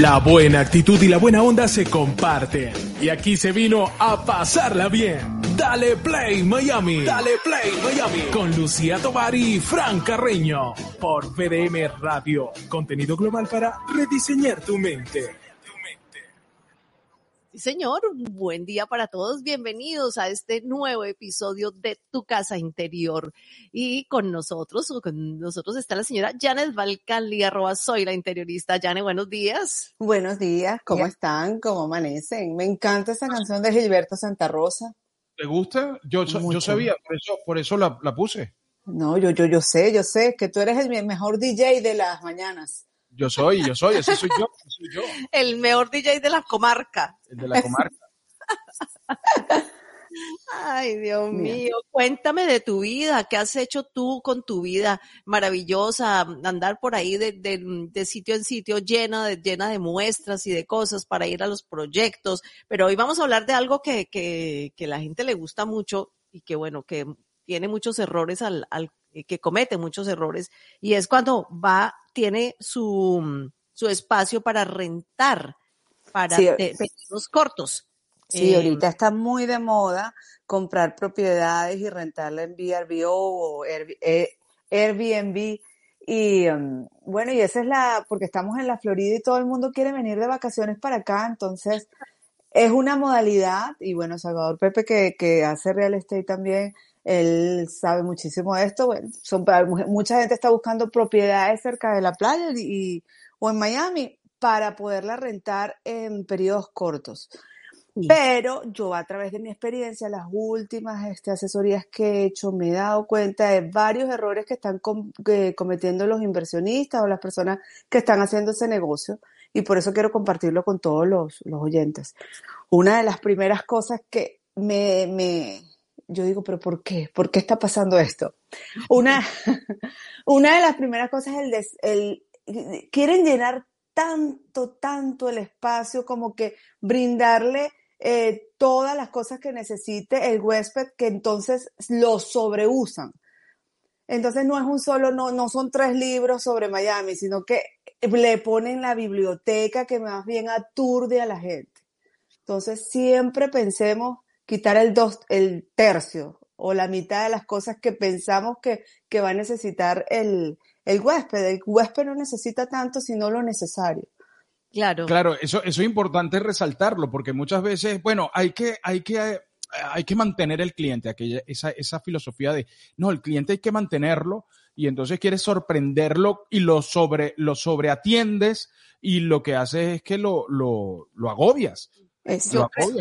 La buena actitud y la buena onda se comparten. Y aquí se vino a pasarla bien. Dale Play Miami. Dale Play Miami. Con Lucía Tobar y Fran Carreño. Por PDM Radio. Contenido global para rediseñar tu mente. Señor, buen día para todos. Bienvenidos a este nuevo episodio de Tu Casa Interior. Y con nosotros, con nosotros está la señora Janet Valcalli, arroba soy la interiorista. Janet, buenos días. Buenos días, ¿cómo están? ¿Cómo amanecen? Me encanta esa canción de Gilberto Santa Rosa. ¿Te gusta? Yo, yo sabía, por eso, por eso la, la puse. No, yo, yo, yo sé, yo sé que tú eres el mejor DJ de las mañanas. Yo soy, yo soy, ese soy yo, soy yo. El mejor DJ de la comarca. El de la comarca. Ay, Dios mío, cuéntame de tu vida, ¿qué has hecho tú con tu vida maravillosa? Andar por ahí de, de, sitio en sitio llena de, llena de muestras y de cosas para ir a los proyectos, pero hoy vamos a hablar de algo que, que, que la gente le gusta mucho y que bueno, que tiene muchos errores al, al que comete muchos errores y es cuando va, tiene su, su espacio para rentar para sí. cortos. Sí, ahorita está muy de moda comprar propiedades y rentarla en VRBO o eh, Airbnb. Y um, bueno, y esa es la, porque estamos en la Florida y todo el mundo quiere venir de vacaciones para acá, entonces es una modalidad, y bueno, Salvador Pepe que, que hace real estate también, él sabe muchísimo de esto, bueno, son, mucha gente está buscando propiedades cerca de la playa y, o en Miami para poderla rentar en periodos cortos. Pero yo a través de mi experiencia, las últimas este, asesorías que he hecho, me he dado cuenta de varios errores que están com que cometiendo los inversionistas o las personas que están haciendo ese negocio y por eso quiero compartirlo con todos los, los oyentes. Una de las primeras cosas que me, me, yo digo, pero ¿por qué? ¿Por qué está pasando esto? Una, una de las primeras cosas es el, des, el, quieren llenar tanto, tanto el espacio como que brindarle eh, todas las cosas que necesite el huésped que entonces lo sobreusan. Entonces no es un solo, no, no son tres libros sobre Miami, sino que le ponen la biblioteca que más bien aturde a la gente. Entonces siempre pensemos quitar el dos, el tercio o la mitad de las cosas que pensamos que, que va a necesitar el, el huésped. El huésped no necesita tanto sino lo necesario. Claro. Claro, eso, eso es importante resaltarlo, porque muchas veces, bueno, hay que, hay que, hay que mantener el cliente, aquella, esa, esa filosofía de, no, el cliente hay que mantenerlo, y entonces quieres sorprenderlo y lo sobre, lo sobreatiendes, y lo que haces es que lo, lo, lo agobias.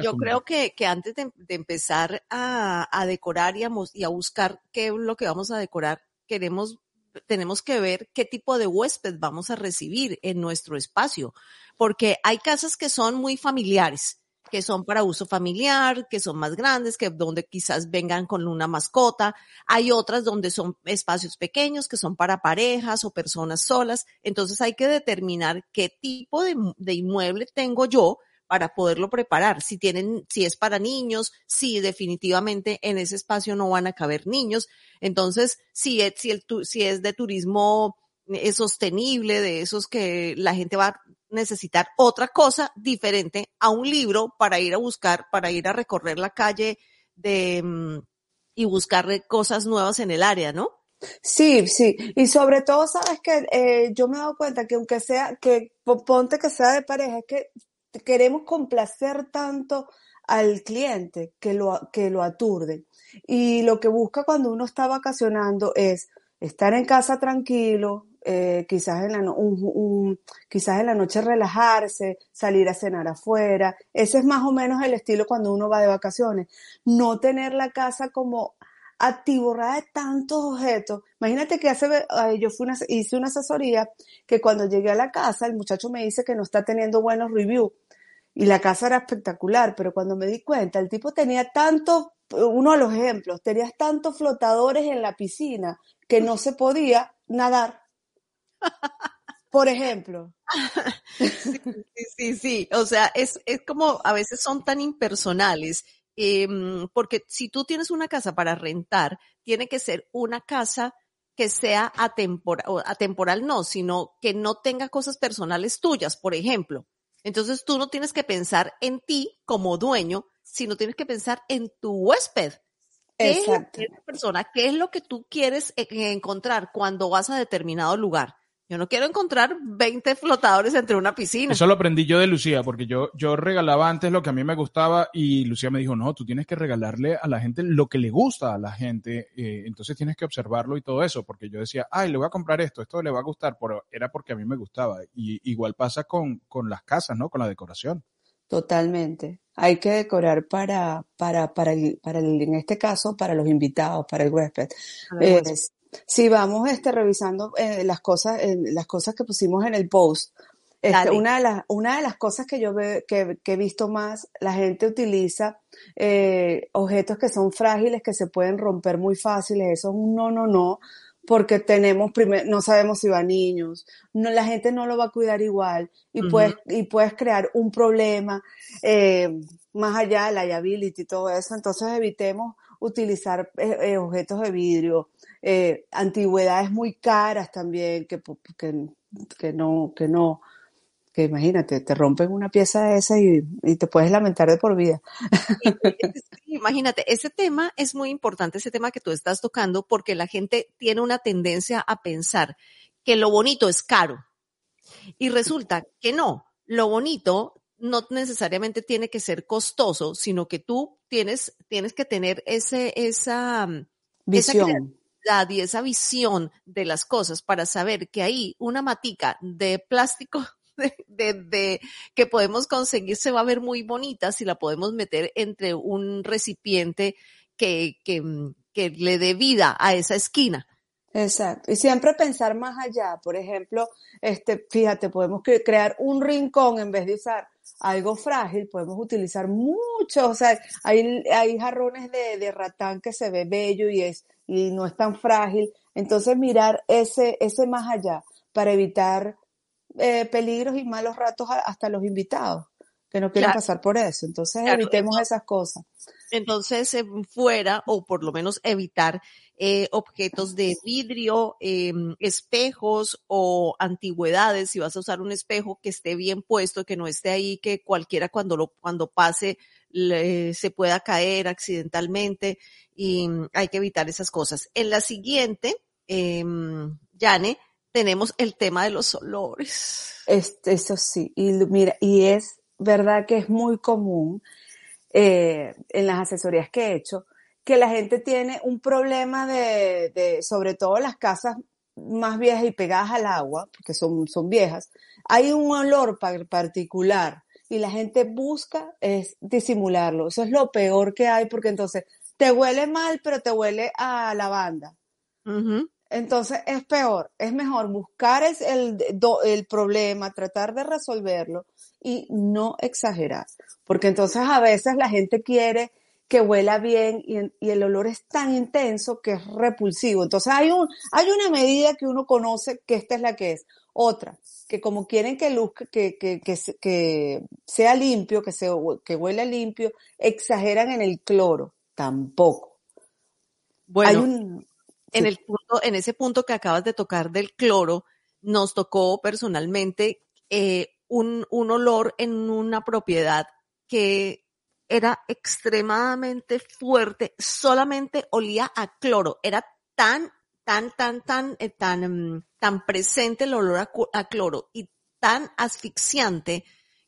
Yo, creo que, que antes de, de empezar a, a decorar y a, y a buscar qué es lo que vamos a decorar, queremos tenemos que ver qué tipo de huésped vamos a recibir en nuestro espacio, porque hay casas que son muy familiares, que son para uso familiar, que son más grandes, que donde quizás vengan con una mascota. Hay otras donde son espacios pequeños, que son para parejas o personas solas. Entonces hay que determinar qué tipo de, de inmueble tengo yo para poderlo preparar. Si tienen, si es para niños, si definitivamente en ese espacio no van a caber niños. Entonces, si es, si el, si es de turismo es sostenible, de esos que la gente va a necesitar otra cosa diferente a un libro para ir a buscar, para ir a recorrer la calle de, y buscar cosas nuevas en el área, ¿no? Sí, sí, y sobre todo, sabes que eh, yo me he dado cuenta que aunque sea, que ponte que sea de pareja, es que queremos complacer tanto al cliente que lo, que lo aturde. Y lo que busca cuando uno está vacacionando es estar en casa tranquilo, eh, quizás, en la, un, un, quizás en la noche relajarse, salir a cenar afuera. Ese es más o menos el estilo cuando uno va de vacaciones. No tener la casa como atiborrada de tantos objetos. Imagínate que hace, yo fui una, hice una asesoría que cuando llegué a la casa el muchacho me dice que no está teniendo buenos reviews y la casa era espectacular, pero cuando me di cuenta, el tipo tenía tantos, uno de los ejemplos, tenía tantos flotadores en la piscina que no se podía nadar. Por ejemplo. Sí, sí, sí, O sea, es, es como a veces son tan impersonales eh, porque si tú tienes una casa para rentar, tiene que ser una casa que sea atemporal, atemporal no, sino que no tenga cosas personales tuyas, por ejemplo. Entonces tú no tienes que pensar en ti como dueño, sino tienes que pensar en tu huésped. ¿Qué Exacto. es persona? ¿Qué es lo que tú quieres e-, encontrar cuando vas a determinado lugar? Yo no quiero encontrar 20 flotadores entre una piscina. Eso lo aprendí yo de Lucía, porque yo, yo regalaba antes lo que a mí me gustaba y Lucía me dijo, no, tú tienes que regalarle a la gente lo que le gusta a la gente, eh, entonces tienes que observarlo y todo eso, porque yo decía, ay, le voy a comprar esto, esto le va a gustar, pero era porque a mí me gustaba. Y igual pasa con, con las casas, ¿no? Con la decoración. Totalmente. Hay que decorar para, para, para, el, para el, en este caso, para los invitados, para el huésped. Si vamos este, revisando eh, las, cosas, eh, las cosas que pusimos en el post, este, una, de las, una de las cosas que yo ve, que, que, he visto más, la gente utiliza eh, objetos que son frágiles, que se pueden romper muy fáciles. Eso es un no, no, no, porque tenemos primer, no sabemos si va a niños, no, la gente no lo va a cuidar igual y, puedes, y puedes crear un problema eh, más allá de la liability y todo eso. Entonces evitemos utilizar eh, objetos de vidrio, eh, antigüedades muy caras también, que, que, que, no, que no, que imagínate, te rompen una pieza de esa y, y te puedes lamentar de por vida. imagínate, ese tema es muy importante, ese tema que tú estás tocando, porque la gente tiene una tendencia a pensar que lo bonito es caro. Y resulta que no, lo bonito no necesariamente tiene que ser costoso, sino que tú tienes, tienes que tener ese, esa visión. Esa y esa visión de las cosas para saber que ahí una matica de plástico de, que podemos conseguir se va a ver muy bonita si la podemos meter entre un recipiente que, mm, que le dé vida a esa esquina. Exacto. Y siempre pensar más allá. Por ejemplo, este, fíjate, podemos crear un rincón en vez de usar algo frágil, podemos utilizar mucho, o sea, hay, hay jarrones de, de, ratán que se ve bello y es, y no es tan frágil. Entonces mirar ese, ese más allá para evitar eh, peligros y malos ratos hasta los invitados que no quieren pasar por eso. Entonces evitemos esas cosas. Entonces, fuera, o por lo menos evitar eh, objetos de vidrio, eh, espejos o antigüedades. Si vas a usar un espejo que esté bien puesto, que no esté ahí, que cualquiera cuando lo, cuando pase se pueda caer accidentalmente y hay que evitar esas cosas. En la siguiente, eh, tenemos el tema de los olores. eso sí, y mira, y es verdad que es muy común eh, en las asesorías que he hecho, que la gente tiene un problema de, de, sobre todo las casas más viejas y pegadas al agua, porque son, son viejas, hay un olor particular y la gente busca es disimularlo. Eso es lo peor que hay porque entonces te huele mal, pero te huele a lavanda. Entonces es peor, es mejor buscar el, el problema, tratar de resolverlo y no exagerar, porque entonces a veces la gente quiere que huela bien y, el olor es tan intenso que es repulsivo. Entonces hay, un, hay una medida que uno conoce que esta es la que es. Otra, que como quieren que luzca, que, que, que, que sea limpio, que, se, que huela limpio, exageran en el cloro. Tampoco. Bueno, en, el punto, en ese punto que acabas de tocar del cloro, nos tocó personalmente eh, un, un olor en una propiedad que era extremadamente fuerte, solamente olía a cloro, era tan, tan, tan, tan, eh, tan, mm, tan presente el olor a, cloro y tan asfixiante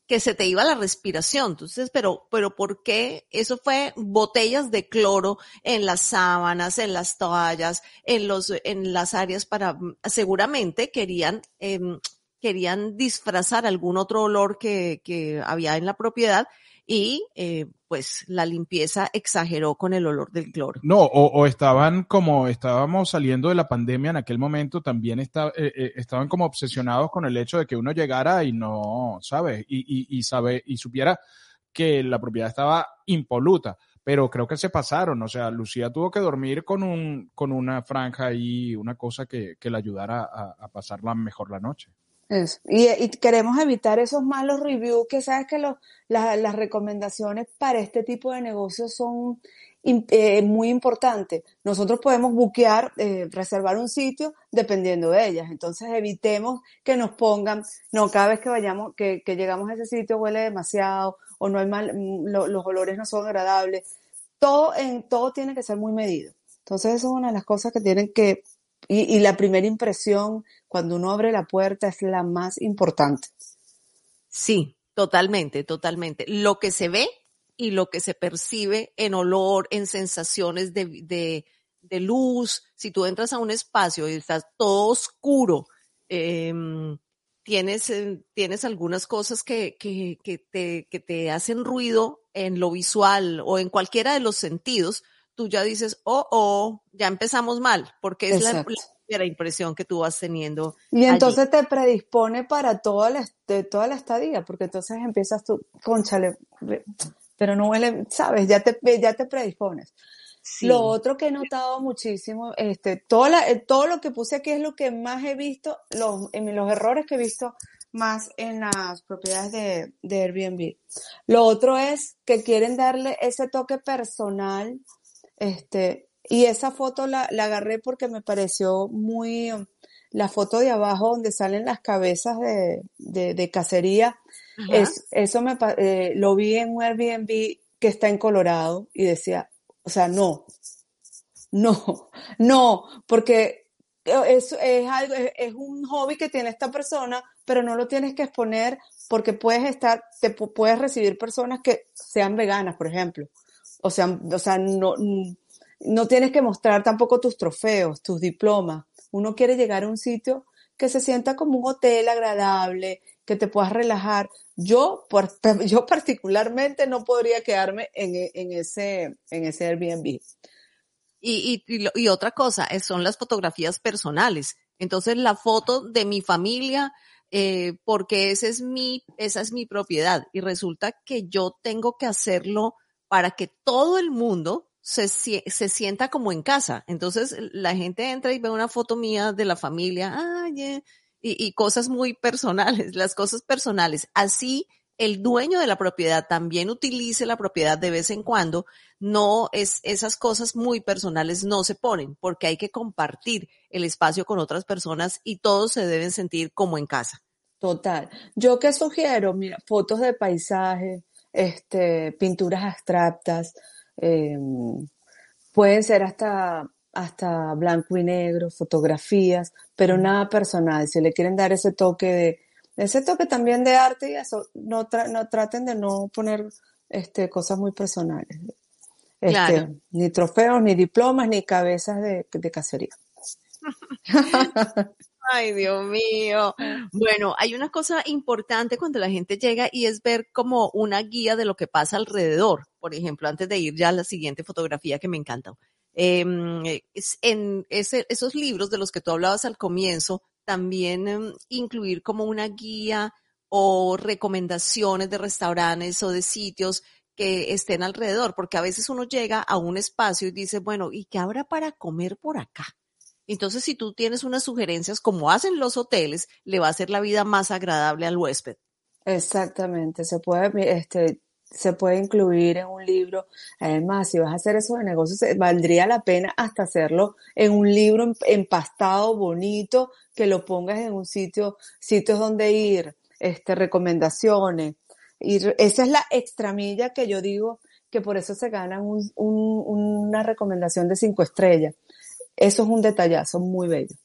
que se te iba la respiración. Entonces, pero, pero ¿por qué? Eso fue botellas de cloro en las sábanas, en las toallas, en los, en las áreas para, mm, seguramente querían, em, querían disfrazar algún otro olor que, que había en la propiedad y eh, pues la limpieza exageró con el olor del cloro. No, o, estaban como estábamos saliendo de la pandemia en aquel momento, también está, eh, eh, estaban como obsesionados con el hecho de que uno llegara y no, ¿sabes? Y, y, y, sabe, y supiera que la propiedad estaba impoluta. Pero creo que se pasaron, o sea, Lucía tuvo que dormir con un, con una franja y una cosa que, que le ayudara a, a pasarla mejor la noche. Y, queremos evitar esos malos reviews que sabes que los, las recomendaciones para este tipo de negocios son eh, muy importantes. Nosotros podemos buquear, eh, reservar un sitio dependiendo de ellas. Entonces evitemos que nos pongan, no, cada vez que vayamos, que, llegamos a ese sitio huele demasiado o no hay mal, mm, los olores no son agradables. Todo, en, todo tiene que ser muy medido. Entonces eso es una de las cosas que tienen que y, la primera impresión cuando uno abre la puerta es la más importante. Sí, totalmente, totalmente. Lo que se ve y lo que se percibe en olor, en sensaciones de, luz. Si tú entras a un espacio y estás todo oscuro, em, tienes, eh, tienes algunas cosas que, te, que te hacen ruido en lo visual o en cualquiera de los sentidos, tú ya dices, oh, oh, ya empezamos mal, porque es la, primera impresión que tú vas teniendo. Y entonces te predispone para toda la, toda la estadía, porque entonces empiezas tú, conchale, pero no huele, sabes, ya te, ya te predispones. Lo otro que he notado muchísimo, este, todo, la, eh, todo lo que puse aquí es lo que más he visto, los, en los errores que he visto más en las propiedades de, de Airbnb. Lo otro es que quieren darle ese toque personal este, y esa foto la, la agarré porque me pareció muy, la foto de abajo donde salen las cabezas de, de, cacería, es, eso me, eh, lo vi en un Airbnb que está en Colorado y decía, o sea, no, no, no, porque es, es algo, es, un hobby que tiene esta persona, pero no lo tienes que exponer porque puedes estar, te puedes recibir personas que sean veganas, por ejemplo. O sea, o sea, no, no tienes que mostrar tampoco tus trofeos, tus diplomas. Uno quiere llegar a un sitio que se sienta como un hotel agradable, que te puedas relajar. Yo, yo particularmente no podría quedarme en, en, ese, en ese Airbnb. Y, y, y, otra cosa, son las fotografías personales. Entonces, la foto de mi familia, eh, porque esa es mi, esa es mi propiedad. Y resulta que yo tengo que hacerlo para que todo el mundo se, se, sienta como en casa. Entonces la gente entra y ve una foto mía de la familia, y, y, cosas muy personales, las cosas personales. Así el dueño de la propiedad también utilice la propiedad de vez en cuando, no es, esas cosas muy personales no se ponen porque hay que compartir el espacio con otras personas y todos se deben sentir como en casa. Total. Yo que sugiero, mira, fotos de paisaje, este, pinturas abstractas, eh, pueden ser hasta, hasta blanco y negro, fotografías, pero nada personal. Si le quieren dar ese toque de, ese toque también de arte y eso, no, no traten de no poner este, cosas muy personales. Este, Ni trofeos, ni diplomas, ni cabezas de, de cacería. Ay, Dios mío. Bueno, hay una cosa importante cuando la gente llega y es ver como una guía de lo que pasa alrededor. Por ejemplo, antes de ir ya a la siguiente fotografía que me encanta. Em, en esos libros de los que tú hablabas al comienzo, también em, incluir como una guía o recomendaciones de restaurantes o de sitios que estén alrededor, porque a veces uno llega a un espacio y dice, bueno, ¿y qué habrá para comer por acá? Entonces, si tú tienes unas sugerencias como hacen los hoteles, le va a hacer la vida más agradable al huésped. Exactamente, se puede, este, se puede incluir en un libro. Además, si vas a hacer eso de negocios, valdría la pena hasta hacerlo en un libro empastado, bonito, que lo pongas en un sitio, sitios donde ir, este, recomendaciones. Y esa es la extramilla que yo digo que por eso se ganan una recomendación de cinco estrellas. Eso es un detallazo muy bello.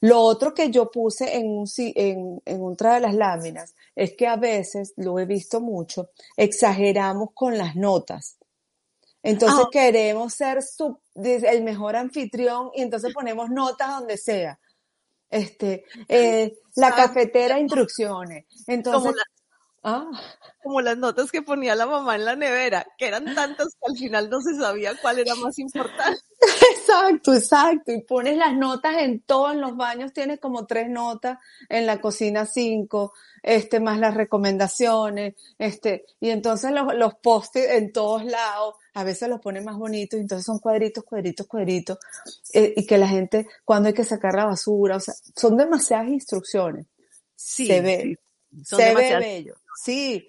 Lo otro que yo puse en, en, en otra de las láminas es que a veces, lo he visto mucho, exageramos con las notas. Entonces ah. queremos ser el mejor anfitrión y entonces ponemos notas donde sea. Este, eh, la cafetera, instrucciones. Entonces, Ah. Como las notas que ponía la mamá en la nevera, que eran tantas que al final no se sabía cuál era más importante. Exacto, exacto. Y pones las notas en todos los baños, tienes como tres notas, en la cocina cinco, este, más las recomendaciones, este, y entonces los, los postes en todos lados, a veces los pones más bonitos, y entonces son cuadritos, cuadritos, cuadritos, eh, y que la gente, cuando hay que sacar la basura, o sea, son demasiadas instrucciones Sí, se ve, se ve bello. Sí,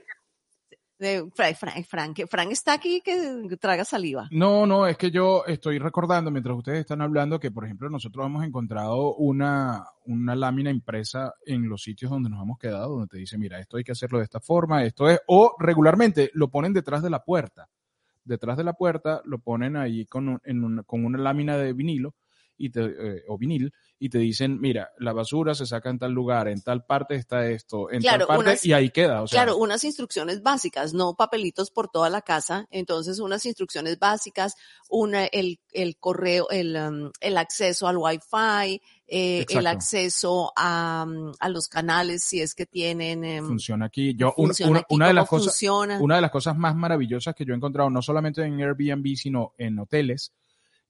Frank, Frank, Frank, Frank está aquí que traga saliva. No, no, es que yo estoy recordando mientras ustedes están hablando que, por ejemplo, nosotros hemos encontrado una, una lámina impresa en los sitios donde nos hemos quedado, donde te dice, mira, esto hay que hacerlo de esta forma, esto es, o regularmente lo ponen detrás de la puerta. Detrás de la puerta lo ponen ahí con, en con una lámina de vinilo y te, eh, o vinil y te dicen, mira, la basura se saca en tal lugar, en tal parte está esto, en tal parte y ahí queda. O sea, claro, unas instrucciones básicas, no papelitos por toda la casa, entonces unas instrucciones básicas, una, el, el correo, el, um, el acceso al wifi, eh, el acceso a, um, a, los canales si es que tienen. Em, funciona aquí. Yo, una, de las cosas, una de las cosas más maravillosas que yo he encontrado, no solamente en Airbnb, sino en hoteles,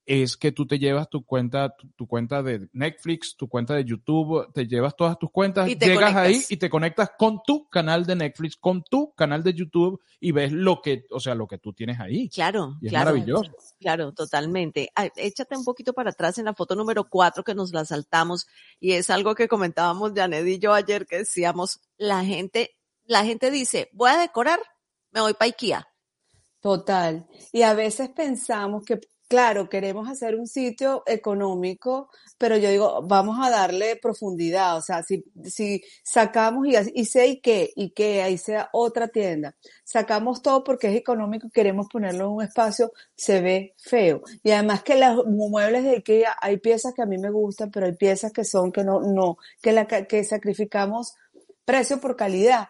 es que tú te llevas tu cuenta, tu, cuenta de Netflix, tu cuenta de YouTube, te llevas todas tus cuentas, llegas ahí y te conectas con tu canal de Netflix, con tu canal de YouTube y ves lo que, o sea, lo que tú tienes ahí. Claro, y es claro, maravilloso. Claro, totalmente. échate un poquito para atrás en la foto número cuatro que nos la saltamos y es algo que comentábamos Janet y yo ayer que decíamos, la gente, la gente dice, voy a decorar, me voy para IKEA. Total. Y a veces pensamos que claro, queremos hacer un sitio económico, pero yo digo, vamos a darle profundidad, o sea, si, si sacamos y, y sea Ikea, Ikea, ahí sea otra tienda, sacamos todo porque es económico y queremos ponerlo en un espacio, se ve feo. Y además que los muebles de Ikea, hay piezas que a mí me gustan, pero hay piezas que son que no, no, que que sacrificamos precio por calidad.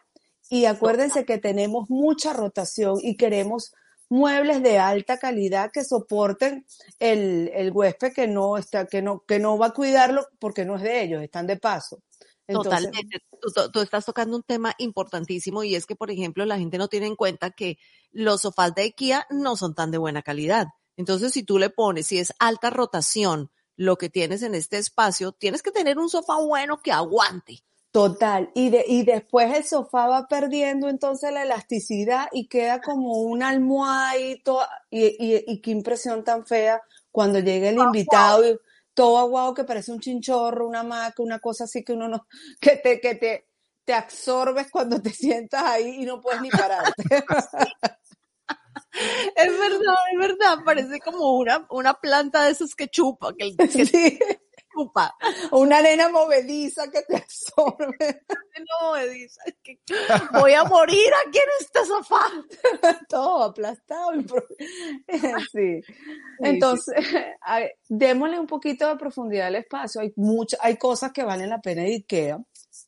Y acuérdense que tenemos mucha rotación y queremos muebles de alta calidad que soporten el, el huésped que no está, que no, que no va a cuidarlo porque no es de ellos, están de paso. Totalmente. Tú, tú, estás tocando un tema importantísimo y es que, por ejemplo, la gente no tiene en cuenta que los sofás de IKEA no son tan de buena calidad. Entonces, si tú le pones, si es alta rotación, lo que tienes en este espacio, tienes que tener un sofá bueno que aguante. Total, y, de, y después el sofá va perdiendo entonces la elasticidad y queda como una almohada y, y, y, qué impresión tan fea cuando llega el invitado y todo aguado que parece un chinchorro, una maca, una cosa así que uno no, que te, que te, te absorbes cuando te sientas ahí y no puedes ni pararte. Es. Verdad, es verdad, parece como una, una planta de esos que chupa, que, sí. Una arena movediza que te absorbe. movediza. voy a morir aquí en este sofá. Todo aplastado. Sí. Entonces, démosle un poquito de profundidad al espacio. Hay muchas, hay cosas que valen la pena de Ikea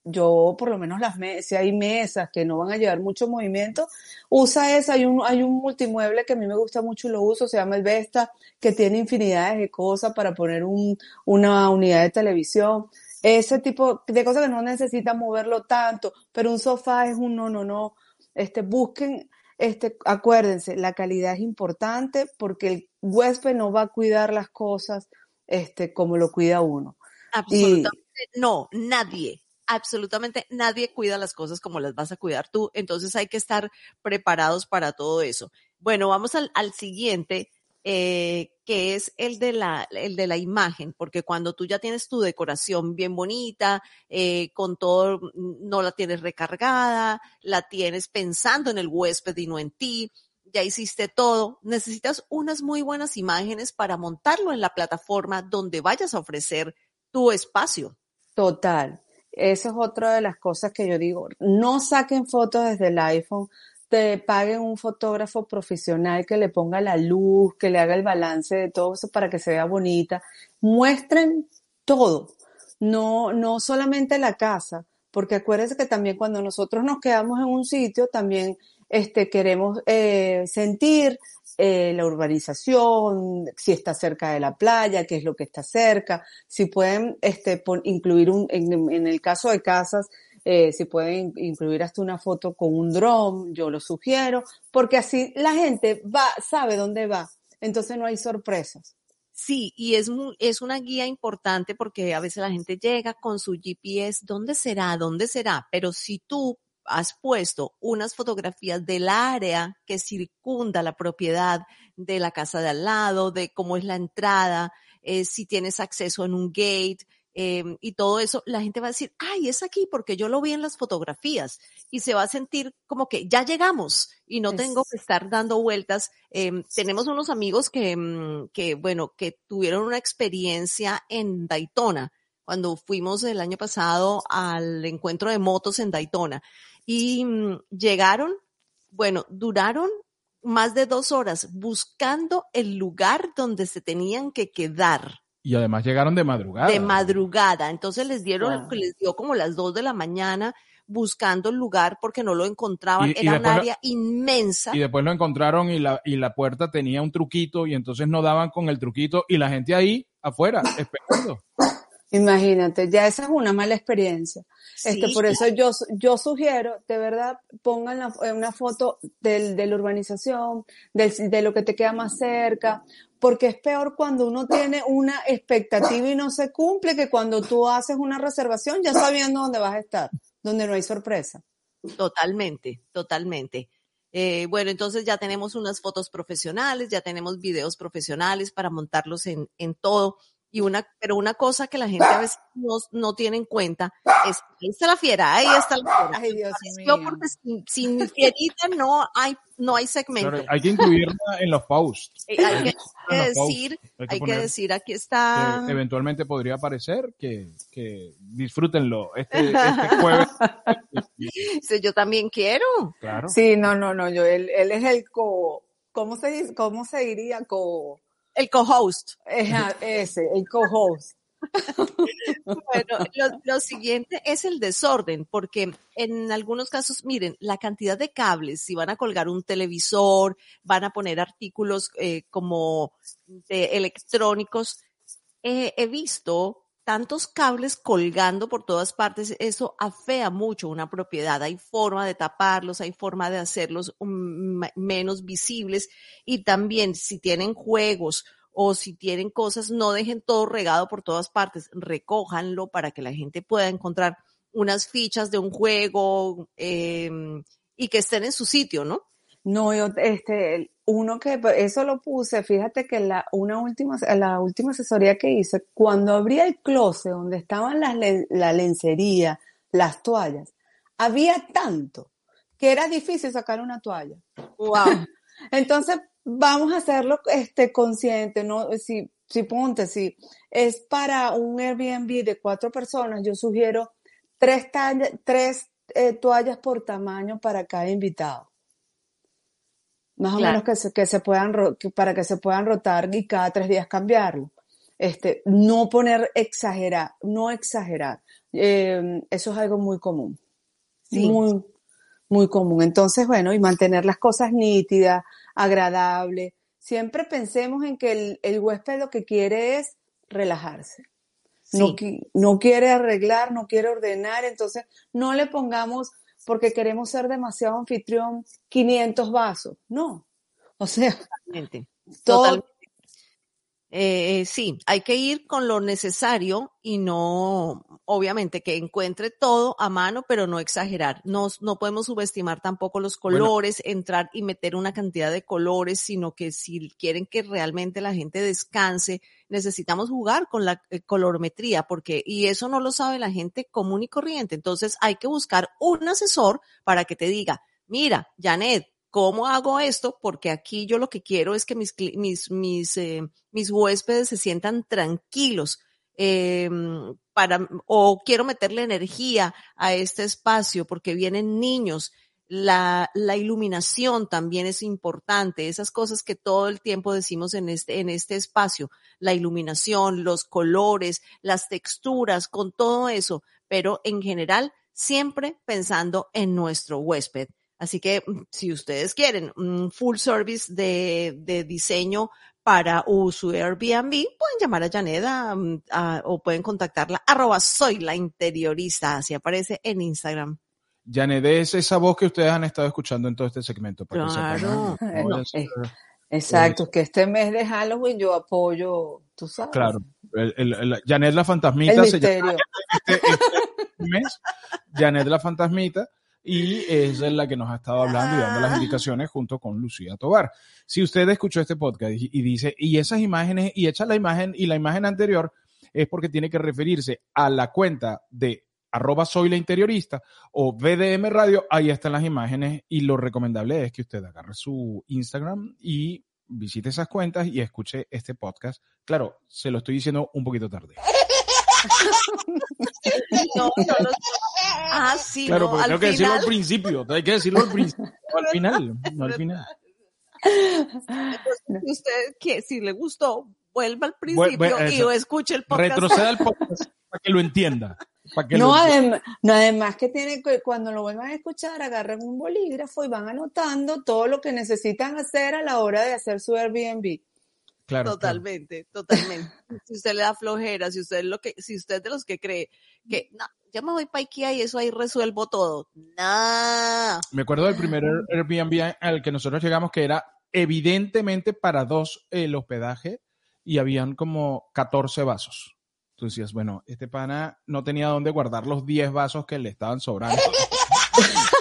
yo por lo menos las mesas, si hay mesas que no van a llevar mucho movimiento, usa esa, hay un, hay un multimueble que a mí me gusta mucho y lo uso, se llama el Vesta, que tiene infinidades de cosas para poner un, una unidad de televisión. Ese tipo de cosas que no necesitan moverlo tanto, pero un sofá es un no, no, no. Este, busquen, este, acuérdense, la calidad es importante porque el huésped no va a cuidar las cosas, este, como lo cuida uno. Absolutamente. no, nadie absolutamente nadie cuida las cosas como las vas a cuidar tú, entonces hay que estar preparados para todo eso. Bueno, vamos al, siguiente, eh, que es el de, la, el de la imagen, porque cuando tú ya tienes tu decoración bien bonita, eh, con todo, no la tienes recargada, la tienes pensando en el huésped y no en ti, ya hiciste todo, necesitas unas muy buenas imágenes para montarlo en la plataforma donde vayas a ofrecer tu espacio. Total. Esa es otra de las cosas que yo digo. No saquen fotos desde el iPhone. Te paguen un fotógrafo profesional que le ponga la luz, que le haga el balance de todo eso para que se vea bonita. Muestren todo. No, no solamente la casa, porque acuérdense que también cuando nosotros nos quedamos en un sitio, también este, queremos eh, sentir eh, la urbanización, si está cerca de la playa, qué es lo que está cerca, si pueden este, incluir un, en, el caso de casas, eh, si pueden incluir hasta una foto con un dron, yo lo sugiero, porque así la gente va, sabe dónde va, entonces no hay sorpresas. Sí, y es, es una guía importante porque a veces la gente llega con su GPS, ¿dónde será? ¿Dónde será? Pero si tú has puesto unas fotografías del área que circunda la propiedad de la casa de al lado, de cómo es la entrada, eh, si tienes acceso en un gate, em, y todo eso, la gente va a decir, ay, es aquí porque yo lo vi en las fotografías y se va a sentir como que ya llegamos y no tengo que estar dando vueltas. Em, tenemos unos amigos que, mm, que, bueno, que tuvieron una experiencia en Daytona cuando fuimos el año pasado al encuentro de motos en Daytona y mm, llegaron, bueno, duraron más de dos horas buscando el lugar donde se tenían que quedar y además llegaron de madrugada. De madrugada. Entonces les dieron, les dio como las dos de la mañana buscando el lugar porque no lo encontraban. Era un área inmensa. Y después lo encontraron y la, y la puerta tenía un truquito y entonces no daban con el truquito y la gente ahí afuera esperando. Imagínate, ya esa es una mala experiencia. Este, por eso yo, yo sugiero, de verdad, pongan una foto del, de la urbanización, del, de lo que te queda más cerca, porque es peor cuando uno tiene una expectativa y no se cumple que cuando tú haces una reservación ya sabiendo dónde vas a estar, donde no hay sorpresa. Totalmente, totalmente. Eh, bueno, entonces ya tenemos unas fotos profesionales, ya tenemos videos profesionales para montarlos en, en todo. Y una, pero una cosa que la gente a veces no, no tiene en cuenta es, ahí está la fiera, ahí está la fiera. Ay, Dios mío. Porque sin, sin, fierita no hay, no hay segmento. hay que incluirla en los posts. Eh, hay que, decir, hay que, decir, aquí está. eventualmente podría aparecer, que, que disfrútenlo este, este jueves. sí, yo también quiero. Claro. Sí, no, no, no, yo, él, él es el co, ¿cómo se, cómo se diría? Co, el co-host. Ese, el co-host. bueno, lo, siguiente es el desorden, porque en algunos casos, miren, la cantidad de cables, si van a colgar un televisor, van a poner artículos eh, como electrónicos, he visto tantos cables colgando por todas partes, eso afea mucho una propiedad. Hay forma de taparlos, hay forma de hacerlos mm, menos visibles y también si tienen juegos o si tienen cosas, no dejen todo regado por todas partes, recójanlo para que la gente pueda encontrar unas fichas de un juego em, y que estén en su sitio, ¿no? No, yo, este, uno que, eso lo puse, fíjate que la, una última, la última asesoría que hice, cuando abría el closet donde estaban las, la lencería, las toallas, había tanto que era difícil sacar una toalla. Wow. Entonces, vamos a hacerlo este, consciente, ¿no? Si, si ponte, si es para un Airbnb de cuatro personas, yo sugiero tres, tres eh, toallas por tamaño para cada invitado más o menos que se, que se puedan, para que se puedan rotar y cada tres días cambiarlo. Este, no poner exagerar, no exagerar. Eh, eso es algo muy común. Muy, muy común. Entonces, bueno, y mantener las cosas nítidas, agradables. Siempre pensemos en que el, el huésped lo que quiere es relajarse. No, no quiere arreglar, no quiere ordenar, entonces no le pongamos porque queremos ser demasiado anfitrión 500 vasos. No. O sea, totalmente. Totalmente. Eh, sí, hay que ir con lo necesario y no, obviamente, que encuentre todo a mano, pero no exagerar. No, no podemos subestimar tampoco los colores, entrar y meter una cantidad de colores, sino que si quieren que realmente la gente descanse, necesitamos jugar con la eh, colorimetría, porque, y eso no lo sabe la gente común y corriente. Entonces hay que buscar un asesor para que te diga, mira, Janet, ¿cómo hago esto? Porque aquí yo lo que quiero es que mis, mis, mis, eh, mis huéspedes se sientan tranquilos. Eh, para, o quiero meterle energía a este espacio porque vienen niños. La, la, iluminación también es importante, esas cosas que todo el tiempo decimos en este, en este espacio, la iluminación, los colores, las texturas, con todo eso, pero en general siempre pensando en nuestro huésped. Así que mm, si ustedes quieren un full service de, de diseño para su Airbnb, pueden llamar a Janeda mm, o pueden contactarla arroba soy la interiorista, así aparece en Instagram. Janet es esa voz que ustedes han estado escuchando en todo este segmento. claro. exacto, que este mes de Halloween yo apoyo, tú sabes. Claro, el, Janet la fantasmita se llama este, este mes, Janet la fantasmita y es la que nos ha estado hablando y dando las indicaciones junto con Lucía Tobar. Si usted escuchó este podcast y, dice, y esas imágenes, y echa la imagen y la imagen anterior, es porque tiene que referirse a la cuenta de arroba soy la interiorista o BDM Radio, ahí están las imágenes y lo recomendable es que usted agarre su Instagram y visite esas cuentas y escuche este podcast. Claro, se lo estoy diciendo un poquito tarde. No, no lo- Ah, sí, Claro, no, porque al tengo que decirlo al principio, hay que decirlo al principio, no al final, no al final. Entonces, si usted que si le gustó, vuelva al principio bueno, y eso. escuche el podcast. Retroceda el podcast para que lo entienda. Que No, lo adem- no, además que tiene que cuando lo vuelvan a escuchar, agarren un bolígrafo y van anotando todo lo que necesitan hacer a la hora de hacer su Airbnb. Claro, Totalmente, totalmente. Si usted le da flojera, si usted es lo que, si usted es de los que cree que no, yo me voy para IKEA y eso ahí resuelvo todo. Nah. Me acuerdo del primer Airbnb al que nosotros llegamos que era evidentemente para dos el hospedaje y habían como 14 vasos. Tú decías, bueno, este pana no tenía dónde guardar los 10 vasos que le estaban sobrando.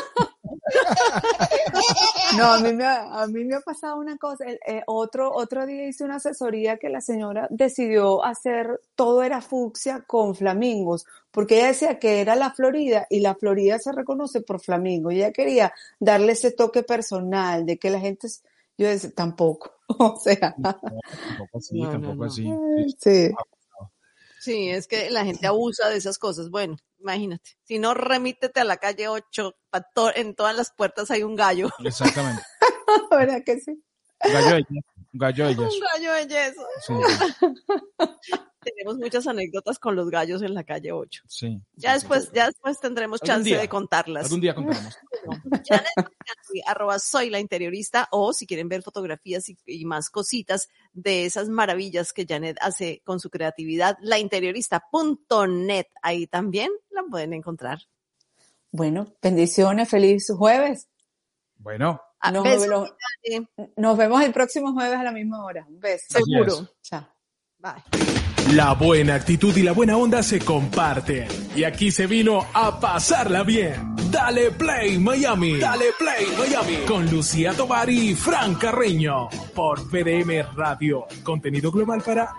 No, a mí me, ha- a mí me ha pasado una cosa. el- eh, otro, otro día hice una asesoría que la señora decidió hacer, todo era fucsia con flamingos, porque ella decía que era la Florida y la Florida se reconoce por flamingos. Y ella quería darle ese toque personal de que la gente, yo decía, tampoco. O sea, tampoco así, No, no, tampoco no. así. sí. Sí, es que la gente abusa de esas cosas. Bueno, imagínate. Si no, remítete a la calle 8. pa' to- en todas las puertas hay un gallo. Exactamente. ¿Verdad que sí? Gallo de gallo de Un yeso. gallo de yeso. Sí, Tenemos muchas anécdotas con los gallos en la calle 8. sí. Ya después, ya después tendremos chance día. de contarlas. Algún día contaremos. Arroba soy la interiorista o si quieren ver fotografías y, y más cositas de esas maravillas que Janet hace con su creatividad, lainteriorista.net. Ahí también la pueden encontrar. Bueno, bendiciones, feliz jueves. Bueno, Nos, besos, nos- vemos el próximo jueves a la misma hora. Un beso. Así seguro. es. Chao. Bye. La buena actitud y la buena onda se comparten. Y aquí se vino a pasarla bien. Dale Play Miami. Dale Play Miami. Con Lucía Tovar y Fran Carreño. Por PDM Radio. Contenido global para